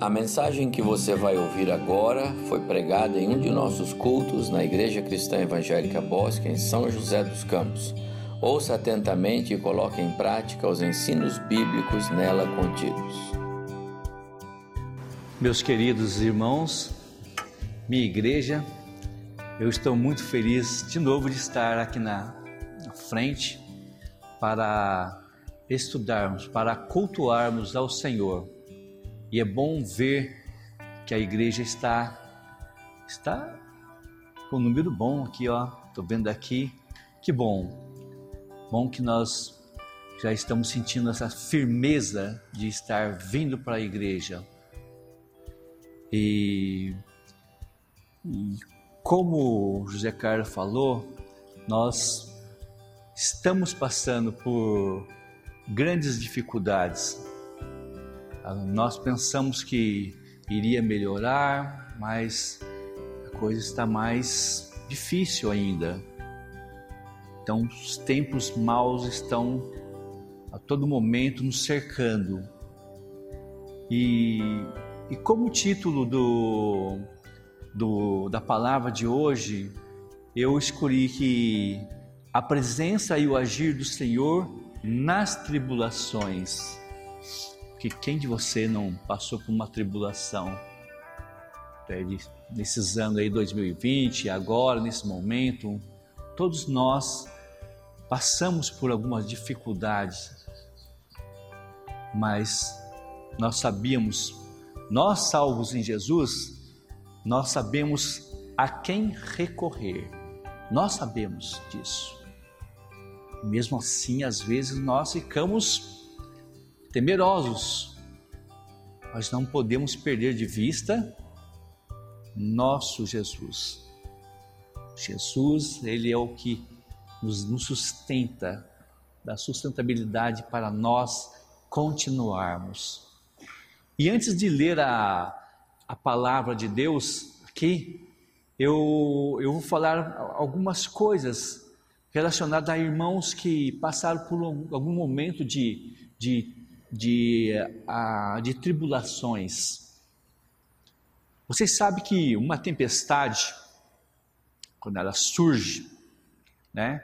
A mensagem que você vai ouvir agora foi pregada em um de nossos cultos na Igreja Cristã Evangélica Bosque, em São José dos Campos. Ouça atentamente e coloque em prática os ensinos bíblicos nela contidos. Meus queridos irmãos, minha igreja, eu estou muito feliz de novo de estar aqui na frente para estudarmos, para cultuarmos ao Senhor e é bom ver que a igreja está está com um número bom aqui, ó. Tô vendo aqui. Que bom. Bom que nós já estamos sentindo essa firmeza de estar vindo para a igreja. E, e como José Carlos falou, nós estamos passando por grandes dificuldades nós pensamos que iria melhorar, mas a coisa está mais difícil ainda. Então, os tempos maus estão a todo momento nos cercando. E, e como título do, do, da palavra de hoje, eu escolhi que a presença e o agir do Senhor nas tribulações que quem de você não passou por uma tribulação né, nesses anos aí 2020, agora nesse momento, todos nós passamos por algumas dificuldades, mas nós sabíamos, nós salvos em Jesus, nós sabemos a quem recorrer. Nós sabemos disso. Mesmo assim, às vezes nós ficamos temerosos, mas não podemos perder de vista nosso Jesus. Jesus, Ele é o que nos, nos sustenta, dá sustentabilidade para nós continuarmos. E antes de ler a, a palavra de Deus aqui, eu, eu vou falar algumas coisas relacionadas a irmãos que passaram por algum momento de, de de, de tribulações. Vocês sabem que uma tempestade, quando ela surge, né?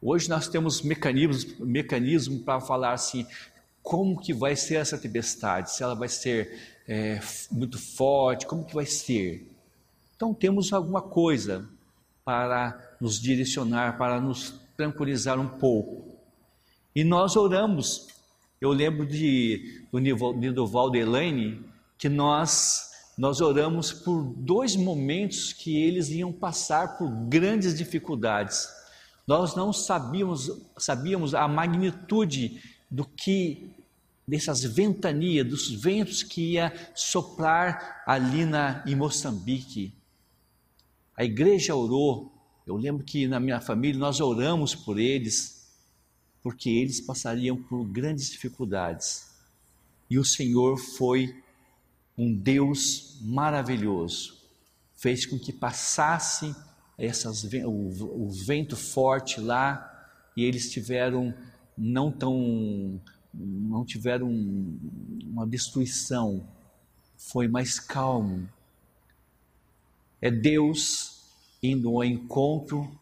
Hoje nós temos mecanismos, mecanismo para falar assim, como que vai ser essa tempestade, se ela vai ser é, muito forte, como que vai ser. Então temos alguma coisa para nos direcionar, para nos tranquilizar um pouco. E nós oramos eu lembro de, do Nidoval de Elaine que nós, nós oramos por dois momentos que eles iam passar por grandes dificuldades. Nós não sabíamos, sabíamos a magnitude do que dessas ventanias, dos ventos que ia soprar ali na, em Moçambique. A igreja orou. Eu lembro que na minha família nós oramos por eles porque eles passariam por grandes dificuldades. E o Senhor foi um Deus maravilhoso, fez com que passasse essas, o, o vento forte lá e eles tiveram não tão não tiveram uma destruição, foi mais calmo. É Deus indo ao encontro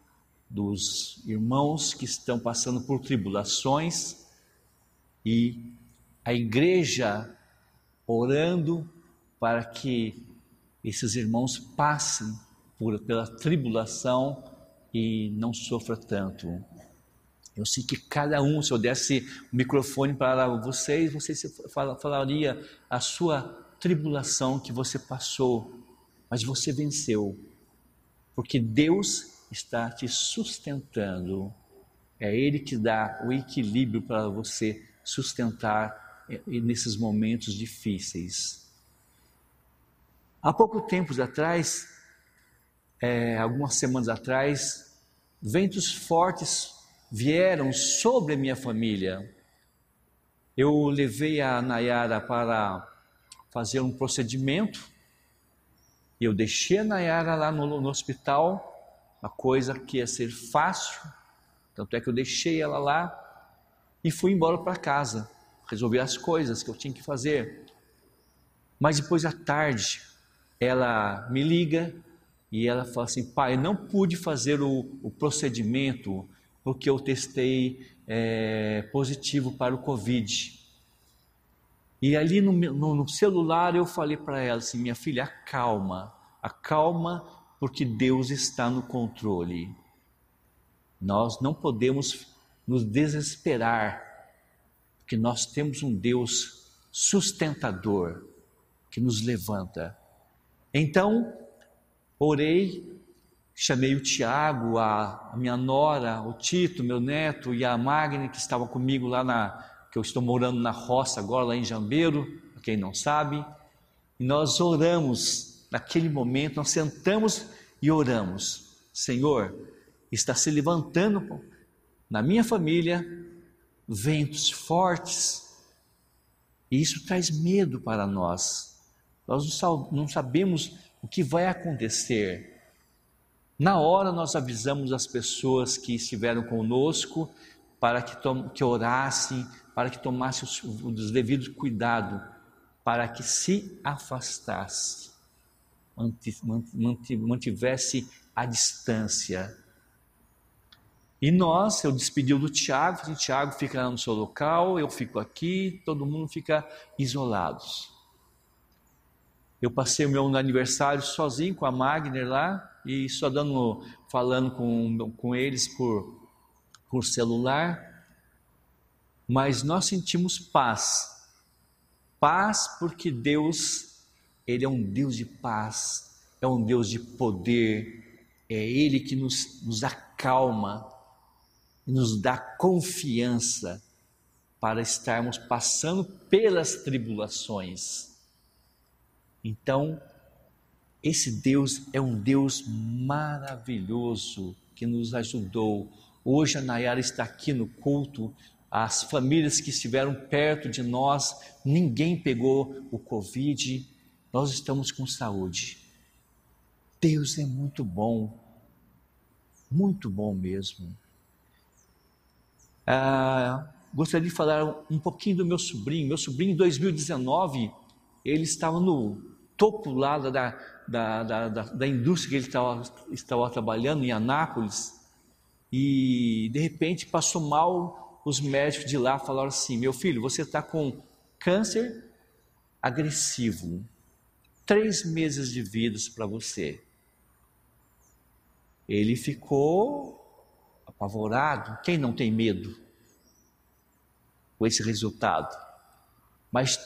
dos irmãos que estão passando por tribulações e a igreja orando para que esses irmãos passem por, pela tribulação e não sofra tanto. Eu sei que cada um, se eu desse o microfone para vocês, vocês falaria a sua tribulação que você passou, mas você venceu, porque Deus está te sustentando. É Ele que dá o equilíbrio para você sustentar é, nesses momentos difíceis. Há pouco tempo atrás, é, algumas semanas atrás, ventos fortes vieram sobre a minha família. Eu levei a Nayara para fazer um procedimento. Eu deixei a Nayara lá no, no hospital uma coisa que ia ser fácil, tanto é que eu deixei ela lá e fui embora para casa, resolver as coisas que eu tinha que fazer. Mas depois à tarde, ela me liga e ela fala assim: pai, não pude fazer o, o procedimento porque eu testei é, positivo para o Covid. E ali no, no, no celular eu falei para ela assim: minha filha, acalma, acalma, porque Deus está no controle. Nós não podemos nos desesperar, porque nós temos um Deus sustentador que nos levanta. Então, orei, chamei o Tiago, a, minha nora, o Tito, meu neto e a Magna que estava comigo lá na que eu estou morando na roça agora lá em Jambeiro, para quem não sabe, e nós oramos naquele momento, nós sentamos e oramos. Senhor, está se levantando na minha família ventos fortes, e isso traz medo para nós. Nós não sabemos o que vai acontecer. Na hora nós avisamos as pessoas que estiveram conosco para que, que orassem, para que tomassem os, os devidos cuidados, para que se afastasse, mantivesse a distância. E nós, eu despedi do Tiago, falei, Tiago fica no seu local, eu fico aqui, todo mundo fica isolados. Eu passei o meu aniversário sozinho com a Magner lá e só dando, falando com, com eles por, por celular. Mas nós sentimos paz. Paz porque Deus, Ele é um Deus de paz, é um Deus de poder, é Ele que nos, nos acalma, nos dá confiança para estarmos passando pelas tribulações. Então, esse Deus é um Deus maravilhoso que nos ajudou. Hoje a Nayara está aqui no culto, as famílias que estiveram perto de nós, ninguém pegou o Covid, nós estamos com saúde. Deus é muito bom, muito bom mesmo. Ah, gostaria de falar um pouquinho do meu sobrinho. Meu sobrinho, em 2019, ele estava no topo lá da, da, da, da, indústria que ele estava, estava trabalhando, em Anápolis, e de repente passou mal. Os médicos de lá falaram assim: Meu filho, você está com câncer agressivo, três meses de vida para você. Ele ficou apavorado. Quem não tem medo com esse resultado? Mas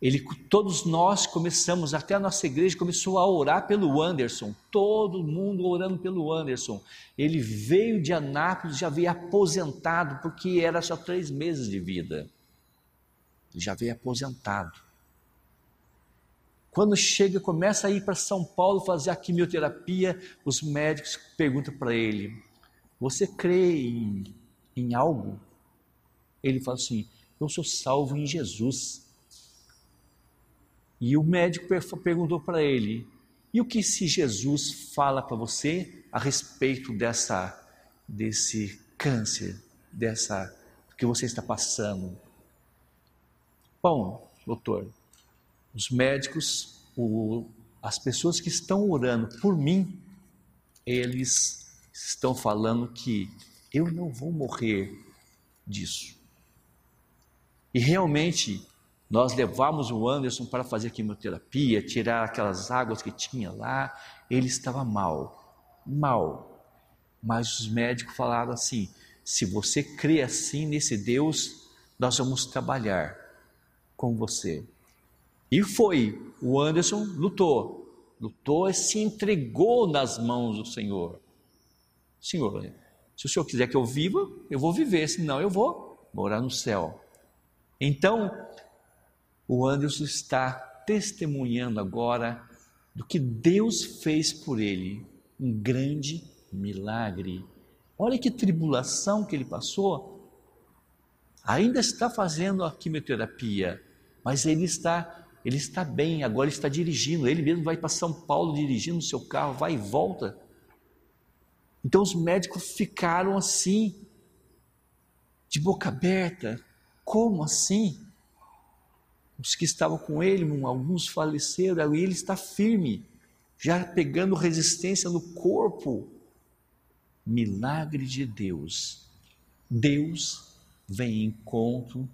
ele, todos nós começamos, até a nossa igreja começou a orar pelo Anderson, todo mundo orando pelo Anderson. Ele veio de Anápolis, já veio aposentado, porque era só três meses de vida. Já veio aposentado. Quando chega, começa a ir para São Paulo fazer a quimioterapia, os médicos perguntam para ele: Você crê em, em algo? Ele fala assim: Eu sou salvo em Jesus. E o médico perguntou para ele: e o que se Jesus fala para você a respeito dessa desse câncer, dessa que você está passando? Bom, doutor, os médicos, o, as pessoas que estão orando por mim, eles estão falando que eu não vou morrer disso. E realmente nós levamos o Anderson para fazer quimioterapia, tirar aquelas águas que tinha lá. Ele estava mal, mal. Mas os médicos falaram assim: se você crê assim nesse Deus, nós vamos trabalhar com você. E foi. O Anderson lutou, lutou e se entregou nas mãos do Senhor. Senhor, se o Senhor quiser que eu viva, eu vou viver, senão eu vou morar no céu. Então, o Anderson está testemunhando agora do que Deus fez por ele, um grande milagre. Olha que tribulação que ele passou. Ainda está fazendo a quimioterapia, mas ele está, ele está bem, agora ele está dirigindo, ele mesmo vai para São Paulo dirigindo o seu carro, vai e volta. Então os médicos ficaram assim, de boca aberta. Como assim? os que estavam com ele, alguns faleceram, e ele está firme, já pegando resistência no corpo. Milagre de Deus. Deus vem em encontro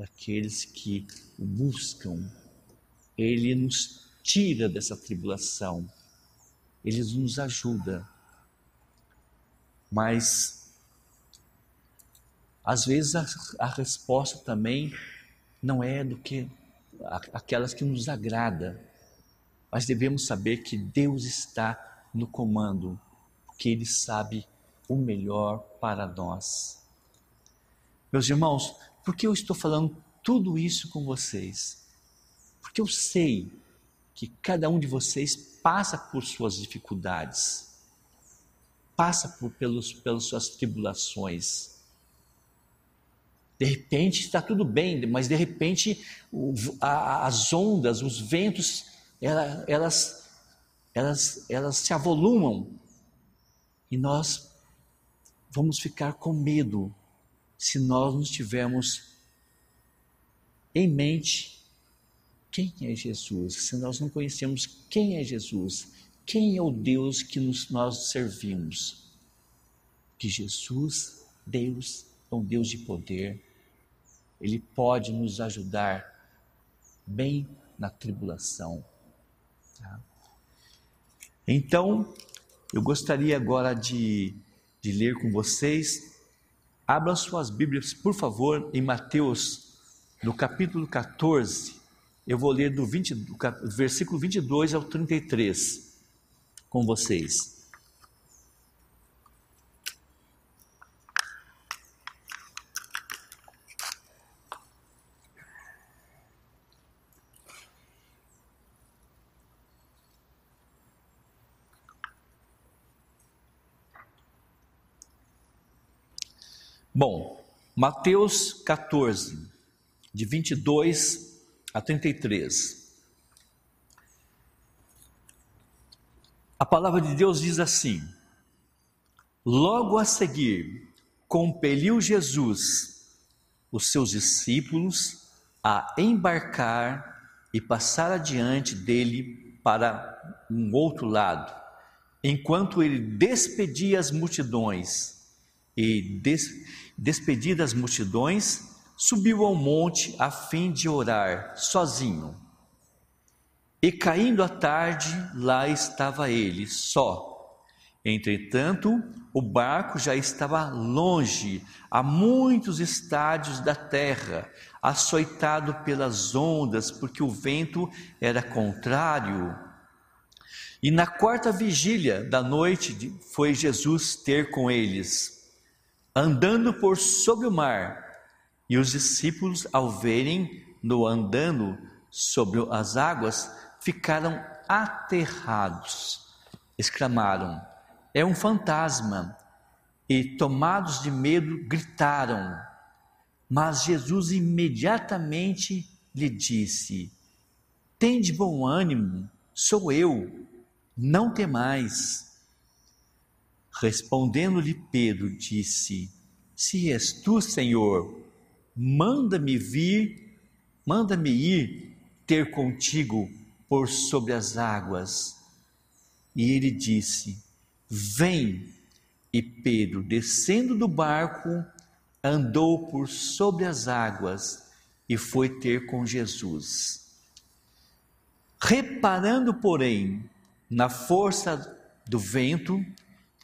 daqueles que o buscam. Ele nos tira dessa tribulação. Ele nos ajuda. Mas às vezes a, a resposta também não é do que aquelas que nos agrada, mas devemos saber que Deus está no comando, porque Ele sabe o melhor para nós. Meus irmãos, por que eu estou falando tudo isso com vocês? Porque eu sei que cada um de vocês passa por suas dificuldades, passa por pelos, pelas suas tribulações. De repente está tudo bem, mas de repente o, a, as ondas, os ventos, ela, elas, elas, elas se avolumam e nós vamos ficar com medo se nós não tivermos em mente quem é Jesus, se nós não conhecemos quem é Jesus, quem é o Deus que nos, nós servimos. Que Jesus, Deus, é um Deus de poder, ele pode nos ajudar bem na tribulação. Tá? Então, eu gostaria agora de, de ler com vocês. Abram suas Bíblias, por favor, em Mateus, no capítulo 14. Eu vou ler do, 20, do versículo 22 ao 33 com vocês. Bom, Mateus 14, de 22 a 33. A palavra de Deus diz assim: Logo a seguir, compeliu Jesus os seus discípulos a embarcar e passar adiante dele para um outro lado, enquanto ele despedia as multidões e des, despedidas multidões, subiu ao monte a fim de orar sozinho. E caindo a tarde, lá estava ele, só. Entretanto, o barco já estava longe, a muitos estádios da terra, açoitado pelas ondas, porque o vento era contrário. E na quarta vigília da noite foi Jesus ter com eles andando por sobre o mar. E os discípulos, ao verem no andando sobre as águas, ficaram aterrados. Exclamaram: É um fantasma! E, tomados de medo, gritaram. Mas Jesus imediatamente lhe disse: Tem de bom ânimo, sou eu, não temais. Respondendo-lhe Pedro, disse: Se és tu, Senhor, manda-me vir, manda-me ir ter contigo por sobre as águas. E ele disse: Vem. E Pedro, descendo do barco, andou por sobre as águas e foi ter com Jesus. Reparando, porém, na força do vento,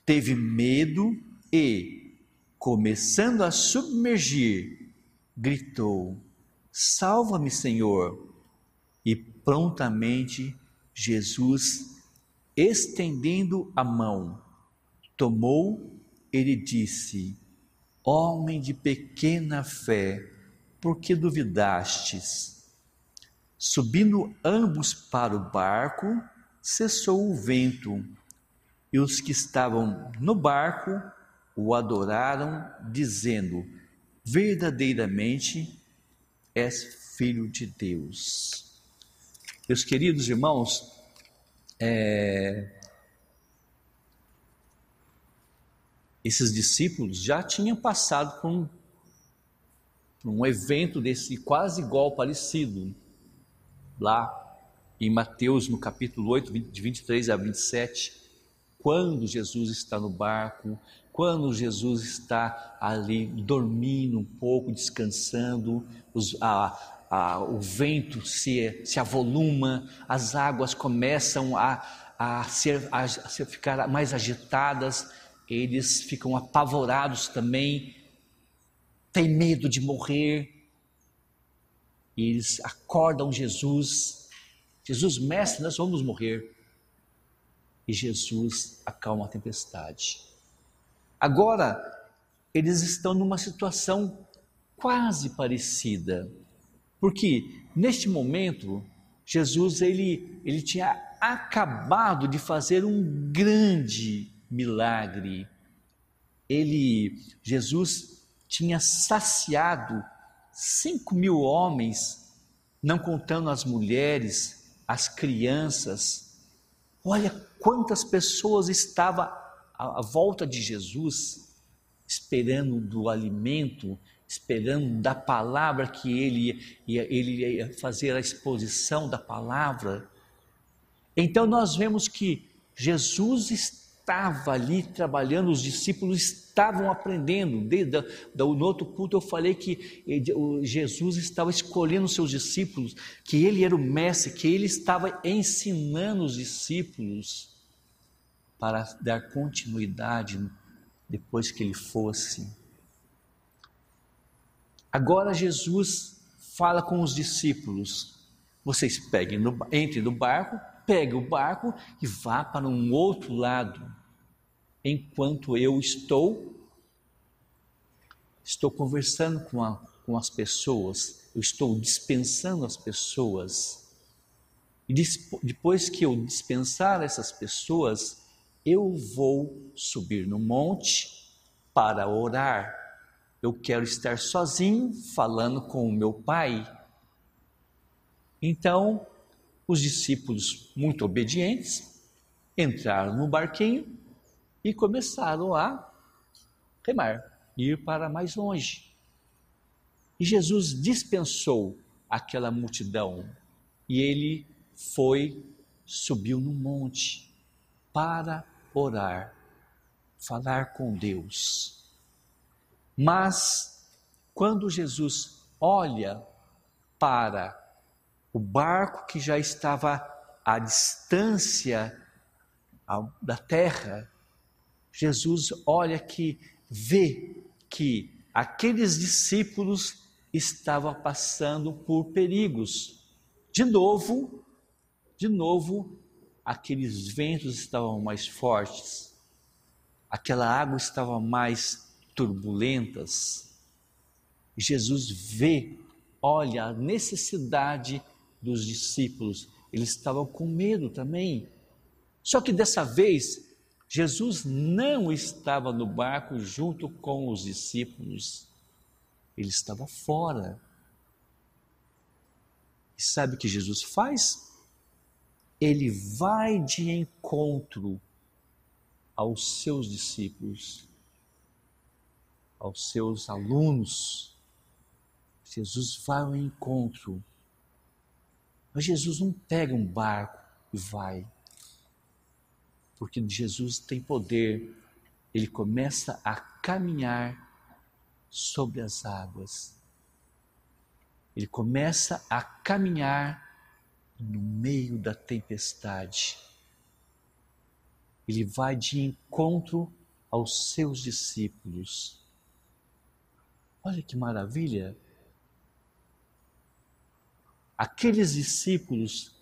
teve medo e, começando a submergir, gritou: Salva-me, Senhor! E prontamente Jesus, estendendo a mão, tomou e lhe disse: Homem de pequena fé, por que duvidastes? Subindo ambos para o barco, cessou o vento e os que estavam no barco o adoraram, dizendo: Verdadeiramente és filho de Deus. Meus queridos irmãos, é... esses discípulos já tinham passado por, um evento desse quase igual parecido, lá em Mateus, no capítulo 8, de 23 a 27, quando Jesus está no barco, quando Jesus está ali dormindo um pouco, descansando, os, a, a, o vento se, se avoluma, as águas começam a, a, ser, a, a ficar mais agitadas, eles ficam apavorados também, têm medo de morrer, e eles acordam Jesus. Jesus, mestre, nós vamos morrer. E Jesus acalma a tempestade. Agora, eles estão numa situação quase parecida. Porque neste momento, Jesus ele, ele tinha acabado de fazer um grande milagre. Ele, Jesus, tinha saciado cinco mil homens, não contando as mulheres, as crianças. Olha quantas pessoas estavam à, volta de Jesus, esperando do alimento, esperando da palavra que ele ia, ele ia fazer a exposição da palavra. Então nós vemos que Jesus estava ali trabalhando, os discípulos estavam aprendendo. Desde outro culto eu falei que Jesus estava escolhendo os seus discípulos, que ele era o mestre, que ele estava ensinando os discípulos para dar continuidade depois que ele fosse Agora Jesus fala com os discípulos: vocês peguem no, entrem no barco, peguem o barco e vá para um outro lado, enquanto eu estou estou conversando com, a, com as pessoas, eu estou dispensando as pessoas. E depois que eu dispensar essas pessoas, eu vou subir no monte para orar eu quero estar sozinho falando com o meu pai. Então, os discípulos, muito obedientes, entraram no barquinho e começaram a remar, ir para mais longe. E Jesus dispensou aquela multidão e ele foi, subiu no monte para orar, falar com Deus. Mas quando Jesus olha para o barco que já estava à distância da terra, Jesus olha que vê que aqueles discípulos estavam passando por perigos. De novo, de novo, aqueles ventos estavam mais fortes, aquela água estava mais turbulentas, Jesus vê, olha a necessidade dos discípulos. Eles estavam com medo também. Só que dessa vez, Jesus não estava no barco junto com os discípulos. Ele estava fora. E sabe o que Jesus faz? Ele vai de encontro aos seus discípulos aos seus alunos. Jesus vai ao encontro. Mas Jesus não pega um barco e vai. Porque Jesus tem poder. Ele começa a caminhar sobre as águas. Ele começa a caminhar no meio da tempestade. Ele vai de encontro aos seus discípulos. Olha que maravilha! Aqueles discípulos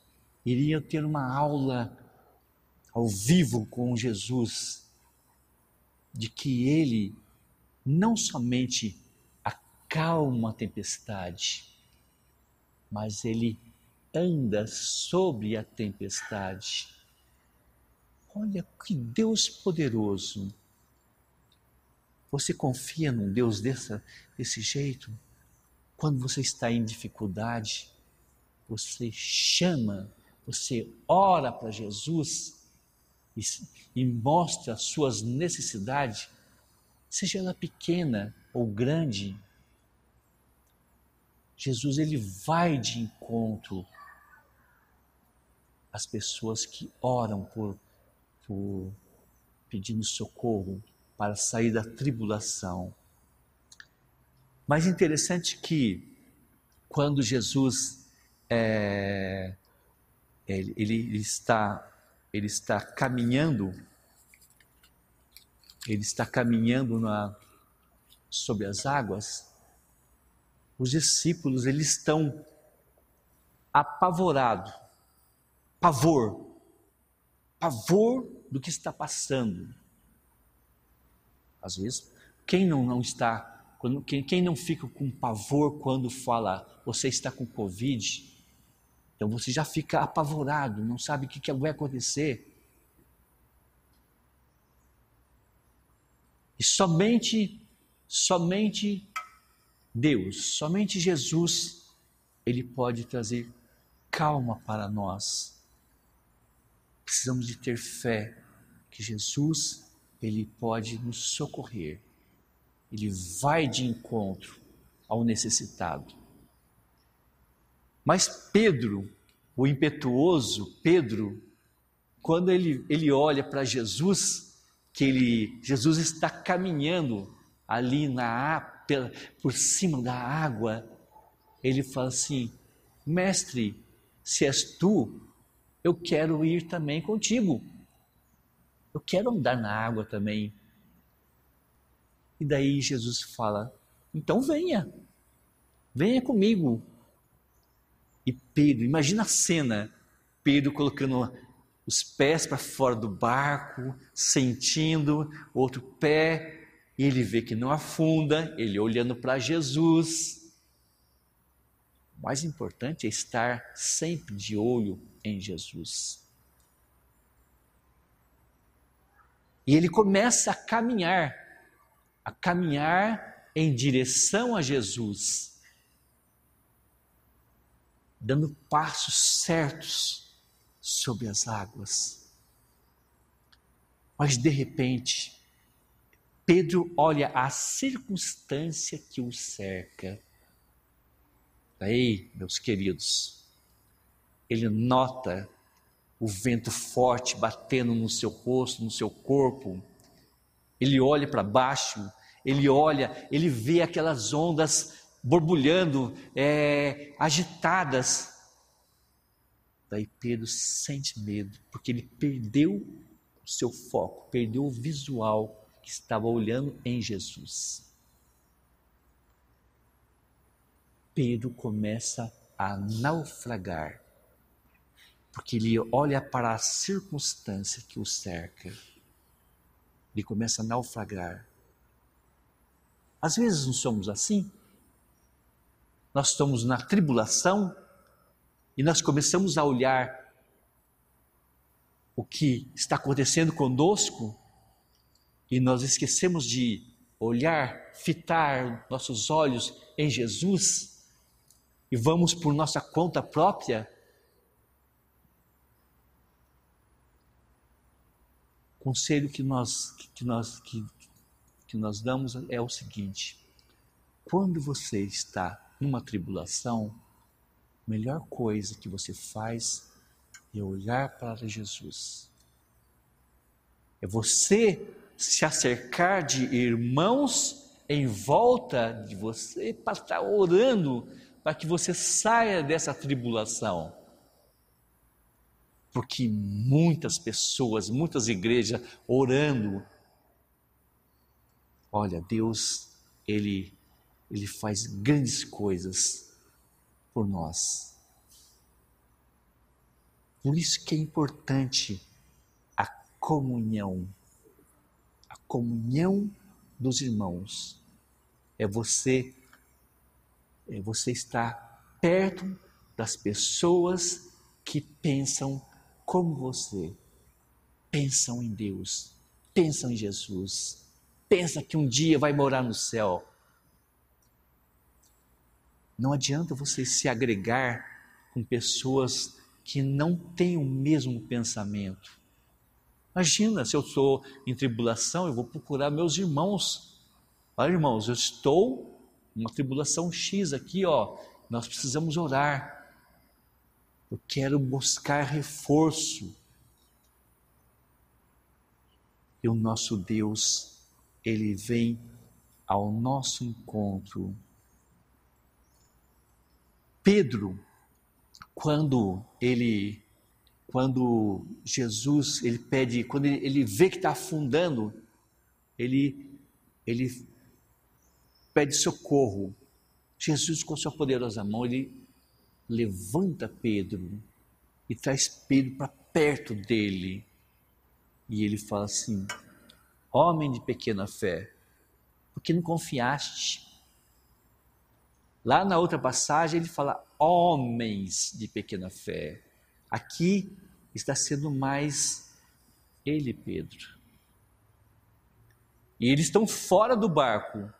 iriam ter uma aula ao vivo com Jesus, de que ele não somente acalma a tempestade, mas ele anda sobre a tempestade. Olha que Deus poderoso! Você confia num Deus dessa, desse jeito? Quando você está em dificuldade, você chama, você ora para Jesus e, e mostra as suas necessidades, seja ela pequena ou grande. Jesus ele vai de encontro às pessoas que oram por, por pedindo socorro para sair da tribulação. Mas interessante que quando Jesus é, ele, ele, está ele está caminhando ele está caminhando na, sobre as águas. Os discípulos eles estão apavorados, pavor, pavor do que está passando. Às vezes, quem não, não está, quando, quem, quem não fica com pavor quando fala você está com Covid, então você já fica apavorado, não sabe o que, vai acontecer. E somente, somente Deus, somente Jesus, Ele pode trazer calma para nós. Precisamos de ter fé que Jesus, Ele pode nos socorrer. Ele vai de encontro ao necessitado. Mas Pedro, o impetuoso Pedro, quando ele, ele olha para Jesus, que ele, Jesus está caminhando ali na pela, por cima da água, ele fala assim: Mestre, se és tu, eu quero ir também contigo. Eu quero andar na água também. E daí Jesus fala: Então venha, venha comigo. E Pedro, imagina a cena: Pedro colocando os pés para fora do barco, sentindo, outro pé e ele vê que não afunda, ele olhando para Jesus. O mais importante é estar sempre de olho em Jesus. E ele começa a caminhar, a caminhar em direção a Jesus, dando passos certos sobre as águas. Mas de repente, Pedro olha a circunstância que o cerca. Aí, meus queridos, ele nota o vento forte batendo no seu rosto, no seu corpo. Ele olha para baixo, ele olha, ele vê aquelas ondas borbulhando, é, agitadas. Daí Pedro sente medo, porque ele perdeu o seu foco, perdeu o visual que estava olhando em Jesus. Pedro começa a naufragar, porque ele olha para a circunstância que o cerca. Ele começa a naufragar. Às vezes não somos assim. Nós estamos na tribulação e nós começamos a olhar o que está acontecendo conosco e nós esquecemos de olhar, fitar nossos olhos em Jesus e vamos por nossa conta própria, o conselho que nós, que, nós, que, que nós damos é o seguinte: quando você está numa tribulação, a melhor coisa que você faz é olhar para Jesus. É você se acercar de irmãos em volta de você para estar orando para que você saia dessa tribulação. Porque muitas pessoas, muitas igrejas orando, olha, Deus, ele ele faz grandes coisas por nós. Por isso que é importante a comunhão comunhão dos irmãos. É você é você estar perto das pessoas que pensam como você. Pensam em Deus, pensam em Jesus, pensa que um dia vai morar no céu. Não adianta você se agregar com pessoas que não têm o mesmo pensamento. Imagina, se eu estou em tribulação, eu vou procurar meus irmãos. Olha, irmãos, eu estou numa tribulação X aqui, ó, nós precisamos orar. Eu quero buscar reforço. E o nosso Deus, ele vem ao nosso encontro. Pedro, quando ele quando Jesus ele pede, quando ele, vê que está afundando, ele ele pede socorro. Jesus, com sua poderosa mão, ele levanta Pedro e traz Pedro para perto dele. E ele fala assim: Homem de pequena fé, por que não confiaste? Lá na outra passagem ele fala homens de pequena fé. Aqui está sendo mais ele, Pedro. E eles estão fora do barco.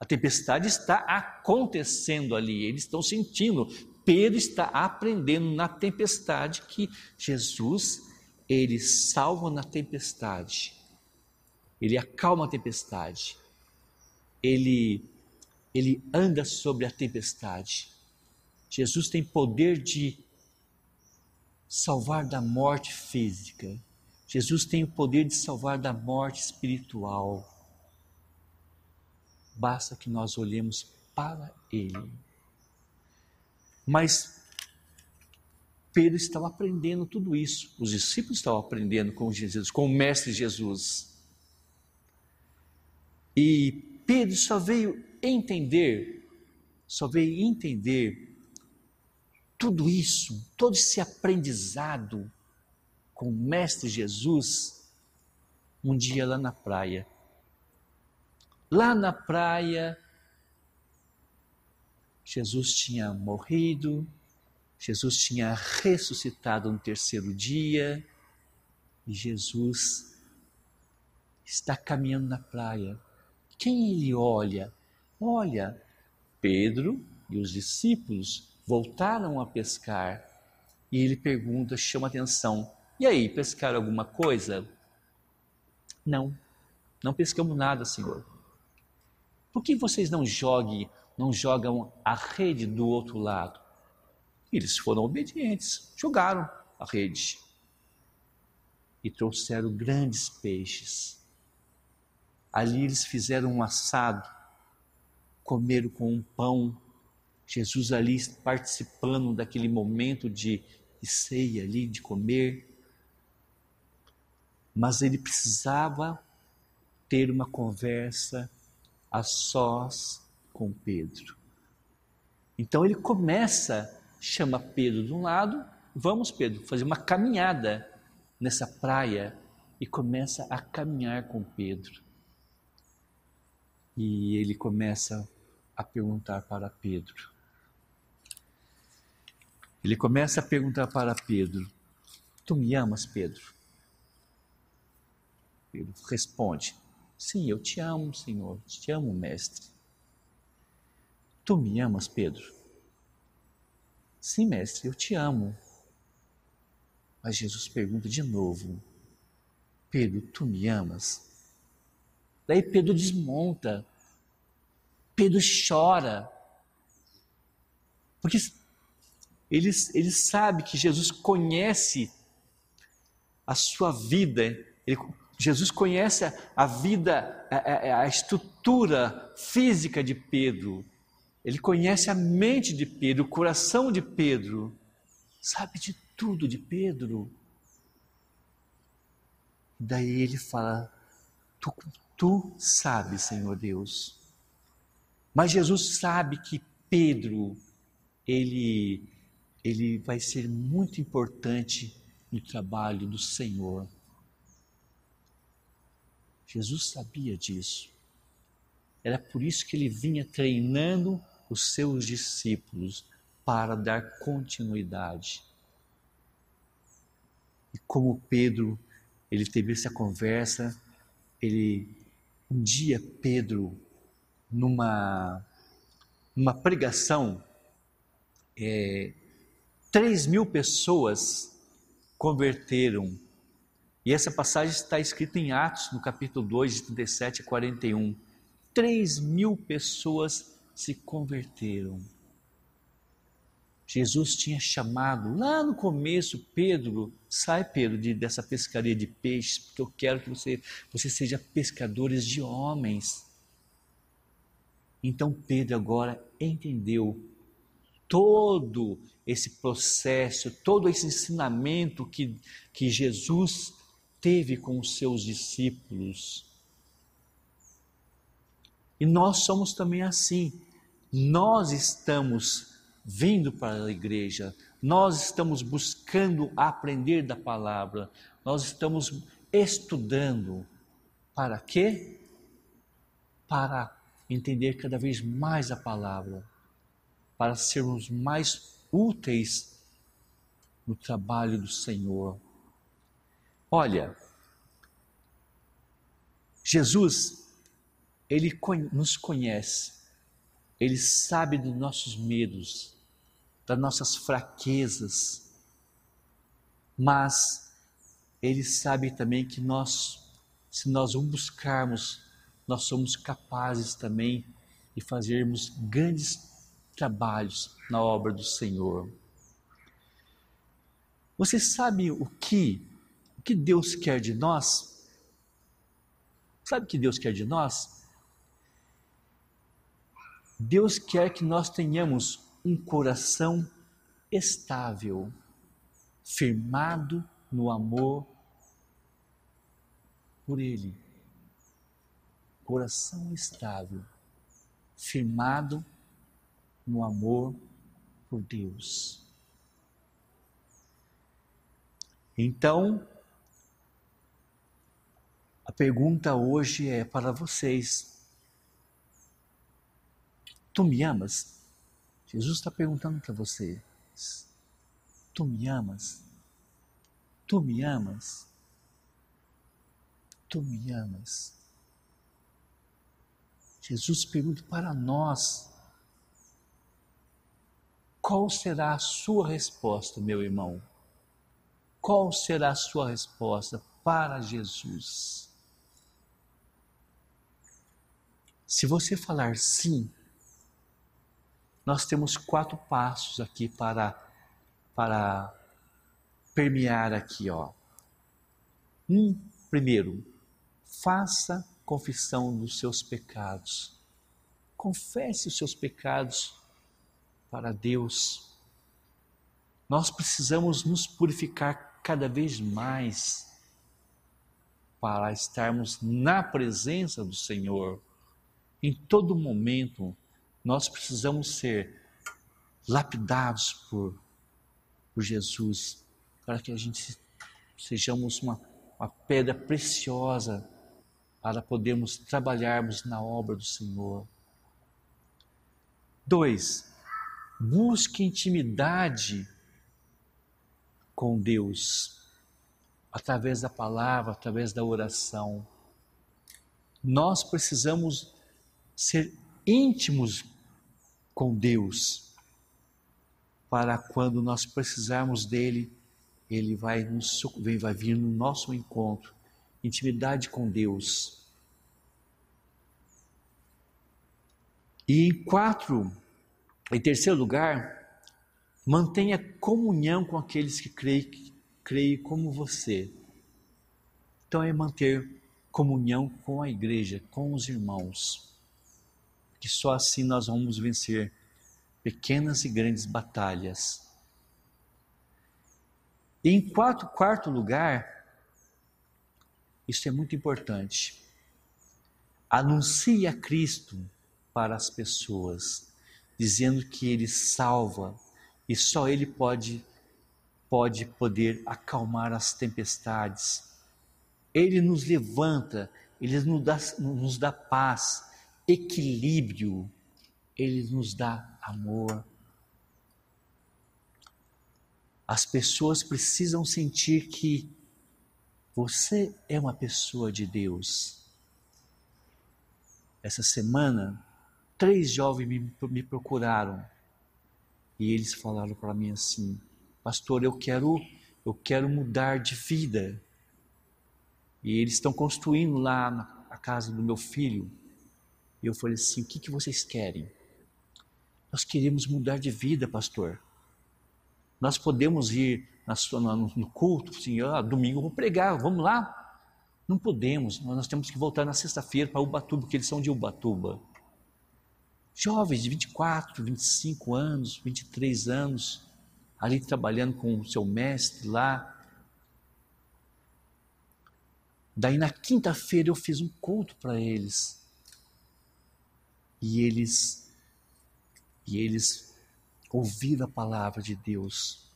A tempestade está acontecendo ali, eles estão sentindo. Pedro está aprendendo na tempestade que Jesus, ele salva na tempestade. Ele acalma a tempestade. Ele ele anda sobre a tempestade. Jesus tem poder de salvar da morte física. Jesus tem o poder de salvar da morte espiritual. Basta que nós olhemos para Ele. Mas Pedro estava aprendendo tudo isso. Os discípulos estavam aprendendo com Jesus, com o Mestre Jesus. E Pedro só veio entender, só veio entender tudo isso, todo esse aprendizado com o Mestre Jesus, um dia lá na praia. Lá na praia, Jesus tinha morrido, Jesus tinha ressuscitado no terceiro dia, e Jesus está caminhando na praia. Quem ele olha? Olha, Pedro e os discípulos voltaram a pescar e ele pergunta, chama atenção: E aí, pescaram alguma coisa? Não, não pescamos nada, Senhor. Por que vocês não joguem, não jogam a rede do outro lado? Eles foram obedientes, jogaram a rede e trouxeram grandes peixes. Ali eles fizeram um assado, comeram com um pão. Jesus ali participando daquele momento de, de ceia ali, de comer. Mas ele precisava ter uma conversa a sós com Pedro. Então ele começa, chama Pedro de um lado, vamos Pedro, fazer uma caminhada nessa praia e começa a caminhar com Pedro. E ele começa a perguntar para Pedro. Ele começa a perguntar para Pedro: Tu me amas, Pedro? Pedro responde: Sim, eu te amo, Senhor, te amo, Mestre. Tu me amas, Pedro? Sim, Mestre, eu te amo. Mas Jesus pergunta de novo: Pedro, tu me amas? Daí Pedro desmonta. Pedro chora. Porque ele, ele sabe que Jesus conhece a sua vida, ele Jesus conhece a, vida, a, a estrutura física de Pedro, ele conhece a mente de Pedro, o coração de Pedro, sabe de tudo de Pedro. Daí ele fala: Tu, tu sabes, Senhor Deus. Mas Jesus sabe que Pedro, ele, ele vai ser muito importante no trabalho do Senhor. Jesus sabia disso. Era por isso que ele vinha treinando os seus discípulos para dar continuidade. E como Pedro, ele teve essa conversa, ele um dia Pedro numa numa pregação é, três mil pessoas converteram e essa passagem está escrita em Atos, no capítulo 2, de 37 a 41. Três mil pessoas se converteram. Jesus tinha chamado lá no começo Pedro, sai Pedro de, dessa pescaria de peixes, porque eu quero que você, você seja pescadores de homens. Então Pedro agora entendeu todo esse processo, todo esse ensinamento que, que Jesus teve com os seus discípulos. E nós somos também assim. Nós estamos vindo para a igreja, nós estamos buscando aprender da palavra, nós estamos estudando. Para quê? Para entender cada vez mais a palavra, para sermos mais úteis no trabalho do Senhor. Olha, Jesus, Ele nos conhece, Ele sabe dos nossos medos, das nossas fraquezas, mas Ele sabe também que nós, se nós o buscarmos, nós somos capazes também de fazermos grandes trabalhos na obra do Senhor. Você sabe o que o que Deus quer de nós? Sabe o que Deus quer de nós? Deus quer que nós tenhamos um coração estável, firmado no amor por Ele. Coração estável, firmado no amor por Deus. Então, a pergunta hoje é para vocês: Tu me amas? Jesus está perguntando para vocês: Tu me amas? Tu me amas? Tu me amas? Jesus pergunta para nós: qual será a sua resposta, meu irmão? Qual será a sua resposta para Jesus? Se você falar sim, nós temos quatro passos aqui para, para permear aqui, ó. Um, primeiro, faça confissão dos seus pecados. Confesse os seus pecados para Deus. Nós precisamos nos purificar cada vez mais para estarmos na presença do Senhor. Em todo momento, nós precisamos ser lapidados por, por Jesus, para que a gente sejamos uma, uma pedra preciosa para podermos trabalharmos na obra do Senhor. Dois, busque intimidade com Deus através da palavra, através da oração. Nós precisamos ser íntimos com Deus, para quando nós precisarmos dele, ele vai, nos, vai vir no nosso encontro. Intimidade com Deus. E em quatro, em terceiro lugar, mantenha comunhão com aqueles que creem, creem como você. Então é manter comunhão com a igreja, com os irmãos que só assim nós vamos vencer pequenas e grandes batalhas. E em quarto, quarto lugar, isso é muito importante. Anuncie a Cristo para as pessoas, dizendo que Ele salva e só Ele pode pode poder acalmar as tempestades. Ele nos levanta, Ele nos dá, nos dá paz, equilíbrio, ele nos dá amor. As pessoas precisam sentir que você é uma pessoa de Deus. Essa semana, três jovens me, me procuraram e eles falaram para mim assim: Pastor, eu quero, eu quero mudar de vida. E eles estão construindo lá na casa do meu filho e eu falei assim: o que, que vocês querem? Nós queremos mudar de vida, pastor. Nós podemos ir no culto, assim, ah, domingo eu vou pregar, vamos lá. Não podemos, nós temos que voltar na sexta-feira para Ubatuba, porque eles são de Ubatuba. Jovens de 24, 25 anos, 23 anos, ali trabalhando com o seu mestre lá. Daí na quinta-feira eu fiz um culto para eles. E eles e eles ouviram a palavra de Deus.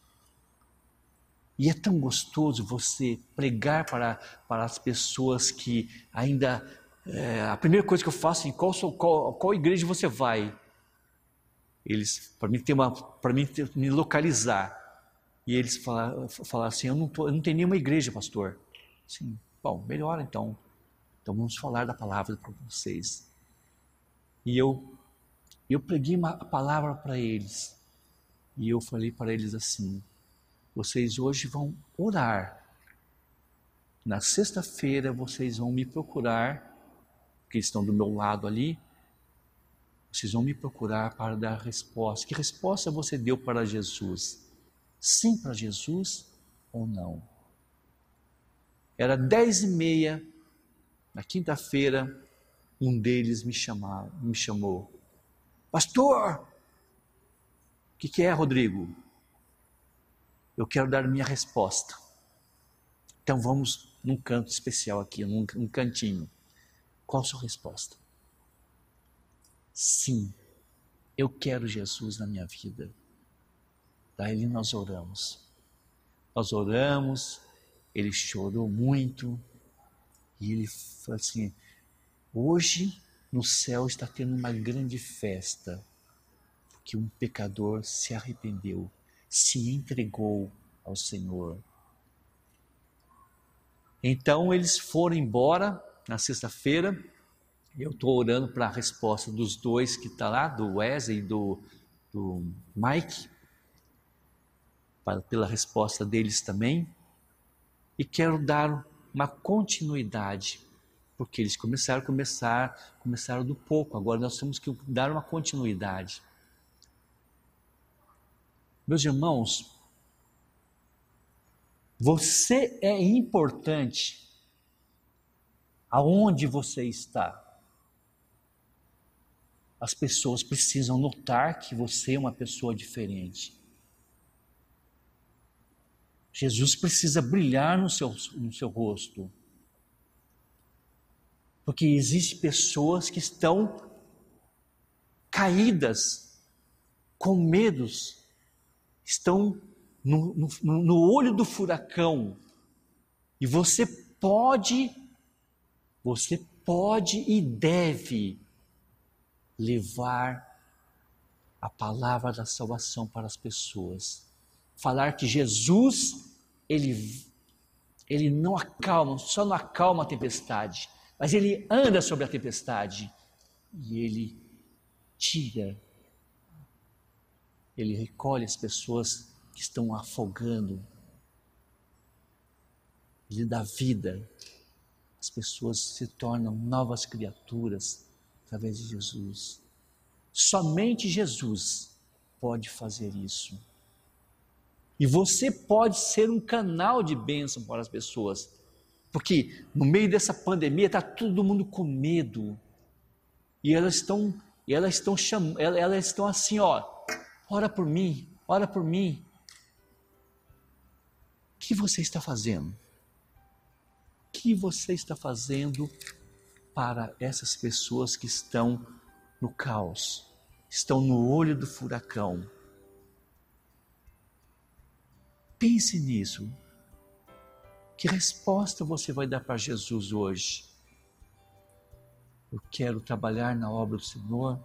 E é tão gostoso você pregar para, para as pessoas que ainda. É, a primeira coisa que eu faço é qual, qual, qual igreja você vai? Eles, para mim, ter uma, para mim ter, me localizar. E eles falaram fala assim: eu não, tô, eu não tenho nenhuma igreja, pastor. Sim, bom, melhor então. Então vamos falar da palavra para vocês. E eu, eu preguei uma palavra para eles. E eu falei para eles assim: vocês hoje vão orar. Na sexta-feira vocês vão me procurar, que estão do meu lado ali. Vocês vão me procurar para dar resposta. Que resposta você deu para Jesus? Sim para Jesus ou não? Era dez e meia, na quinta-feira, um deles me, chamar, me chamou. Pastor, o que, que é, Rodrigo? eu quero dar minha resposta. Então vamos num canto especial aqui, num, num cantinho. Qual a sua resposta? Sim, eu quero Jesus na minha vida. Daí nós oramos. Nós oramos, ele chorou muito, e ele falou assim: hoje no céu está tendo uma grande festa, porque um pecador se arrependeu se entregou ao Senhor. Então eles foram embora na sexta-feira. Eu estou orando para a resposta dos dois que está lá, do Wesley e do, do Mike, para, pela resposta deles também. E quero dar uma continuidade, porque eles começaram a começar, começaram do pouco. Agora nós temos que dar uma continuidade. Meus irmãos, você é importante aonde você está. As pessoas precisam notar que você é uma pessoa diferente. Jesus precisa brilhar no seu, no seu rosto. Porque existem pessoas que estão caídas, com medos, estão no, no, no olho do furacão. E você pode, você pode e deve levar a palavra da salvação para as pessoas. Falar que Jesus, ele, ele não acalma, só não acalma a tempestade, mas ele anda sobre a tempestade e ele tira ele recolhe as pessoas que estão afogando. Ele dá vida. As pessoas se tornam novas criaturas através de Jesus. Somente Jesus pode fazer isso. E você pode ser um canal de bênção para as pessoas. Porque no meio dessa pandemia está todo mundo com medo. E elas estão, elas estão chamando, elas estão assim, ó, Ora por mim, ora por mim. O que você está fazendo? O que você está fazendo para essas pessoas que estão no caos, estão no olho do furacão? Pense nisso. Que resposta você vai dar para Jesus hoje? Eu quero trabalhar na obra do Senhor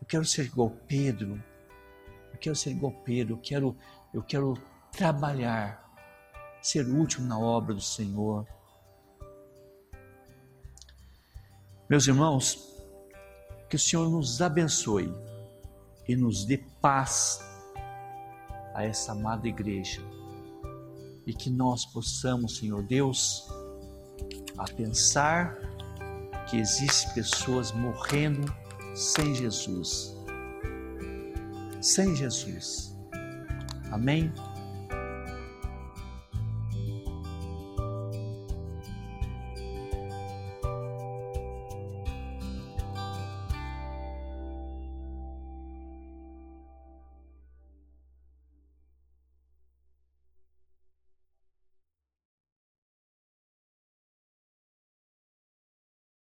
eu quero ser igual Pedro. Eu quero ser igual Pedro. Eu quero, eu quero trabalhar, ser útil na obra do Senhor. Meus irmãos, que o Senhor nos abençoe e nos dê paz a essa amada igreja e que nós possamos, Senhor Deus, a pensar que existem pessoas morrendo sem Jesus. sem Jesus. Amém?